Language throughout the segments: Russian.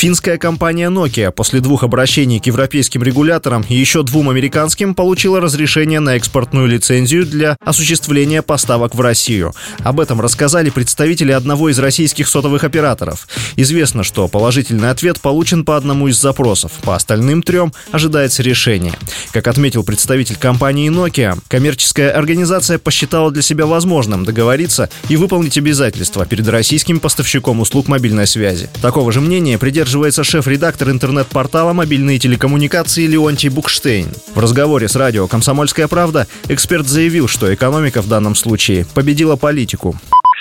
Финская компания Nokia после двух обращений к европейским регуляторам и еще двум американским получила разрешение на экспортную лицензию для осуществления поставок в Россию. Об этом рассказали представители одного из российских сотовых операторов. Известно, что положительный ответ получен по одному из запросов. По остальным трем ожидается решение. Как отметил представитель компании Nokia, коммерческая организация посчитала для себя возможным договориться и выполнить обязательства перед российским поставщиком услуг мобильной связи. Такого же мнения придерживается придерживается шеф-редактор интернет-портала «Мобильные телекоммуникации» Леонтий Букштейн. В разговоре с радио «Комсомольская правда» эксперт заявил, что экономика в данном случае победила политику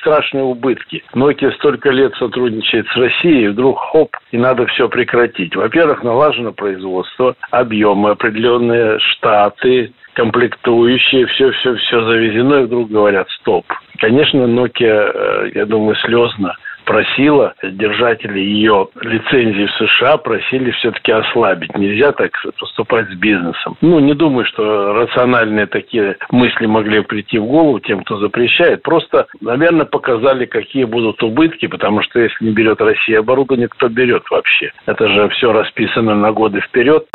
страшные убытки. Nokia столько лет сотрудничает с Россией, вдруг хоп, и надо все прекратить. Во-первых, налажено производство, объемы, определенные штаты, комплектующие, все-все-все завезено, и вдруг говорят стоп. Конечно, Nokia, э, я думаю, слезно просила держателей ее лицензии в США, просили все-таки ослабить. Нельзя так поступать с бизнесом. Ну, не думаю, что рациональные такие мысли могли прийти в голову тем, кто запрещает. Просто, наверное, показали, какие будут убытки, потому что если не берет Россия оборудование, кто берет вообще? Это же все расписано на годы вперед.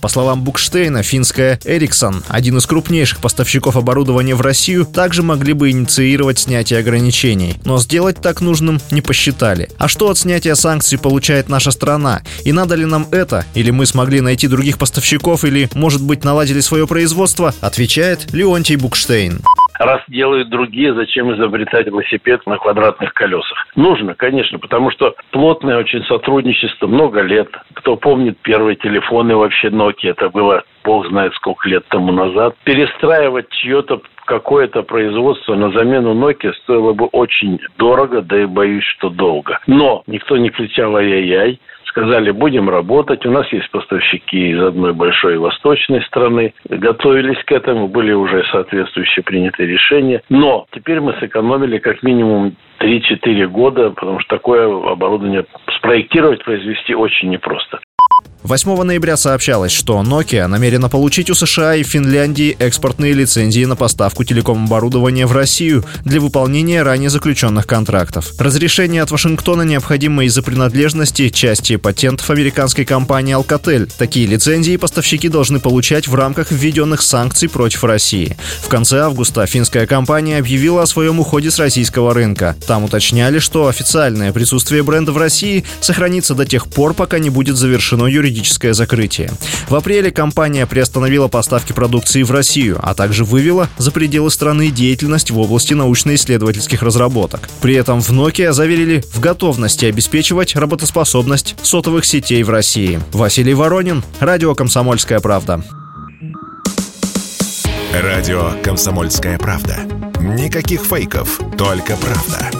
По словам Букштейна, финская Ericsson, один из крупнейших поставщиков оборудования в Россию, также могли бы инициировать снятие ограничений. Но сделать так нужным не посчитали. А что от снятия санкций получает наша страна? И надо ли нам это? Или мы смогли найти других поставщиков? Или, может быть, наладили свое производство? Отвечает Леонтий Букштейн. Раз делают другие, зачем изобретать велосипед на квадратных колесах? Нужно, конечно, потому что плотное очень сотрудничество много лет. Кто помнит первые телефоны вообще Nokia, это было бог знает сколько лет тому назад. Перестраивать чье-то какое-то производство на замену Nokia стоило бы очень дорого, да и боюсь, что долго. Но никто не кричал ай-яй-яй сказали, будем работать. У нас есть поставщики из одной большой восточной страны. Готовились к этому, были уже соответствующие принятые решения. Но теперь мы сэкономили как минимум 3-4 года, потому что такое оборудование спроектировать, произвести очень непросто. 8 ноября сообщалось, что Nokia намерена получить у США и Финляндии экспортные лицензии на поставку телеком-оборудования в Россию для выполнения ранее заключенных контрактов. Разрешение от Вашингтона необходимо из-за принадлежности части патентов американской компании Alcatel. Такие лицензии поставщики должны получать в рамках введенных санкций против России. В конце августа финская компания объявила о своем уходе с российского рынка. Там уточняли, что официальное присутствие бренда в России сохранится до тех пор, пока не будет завершено юридическое юридическое закрытие. В апреле компания приостановила поставки продукции в Россию, а также вывела за пределы страны деятельность в области научно-исследовательских разработок. При этом в Nokia заверили в готовности обеспечивать работоспособность сотовых сетей в России. Василий Воронин, Радио «Комсомольская правда». Радио «Комсомольская правда». Никаких фейков, только правда.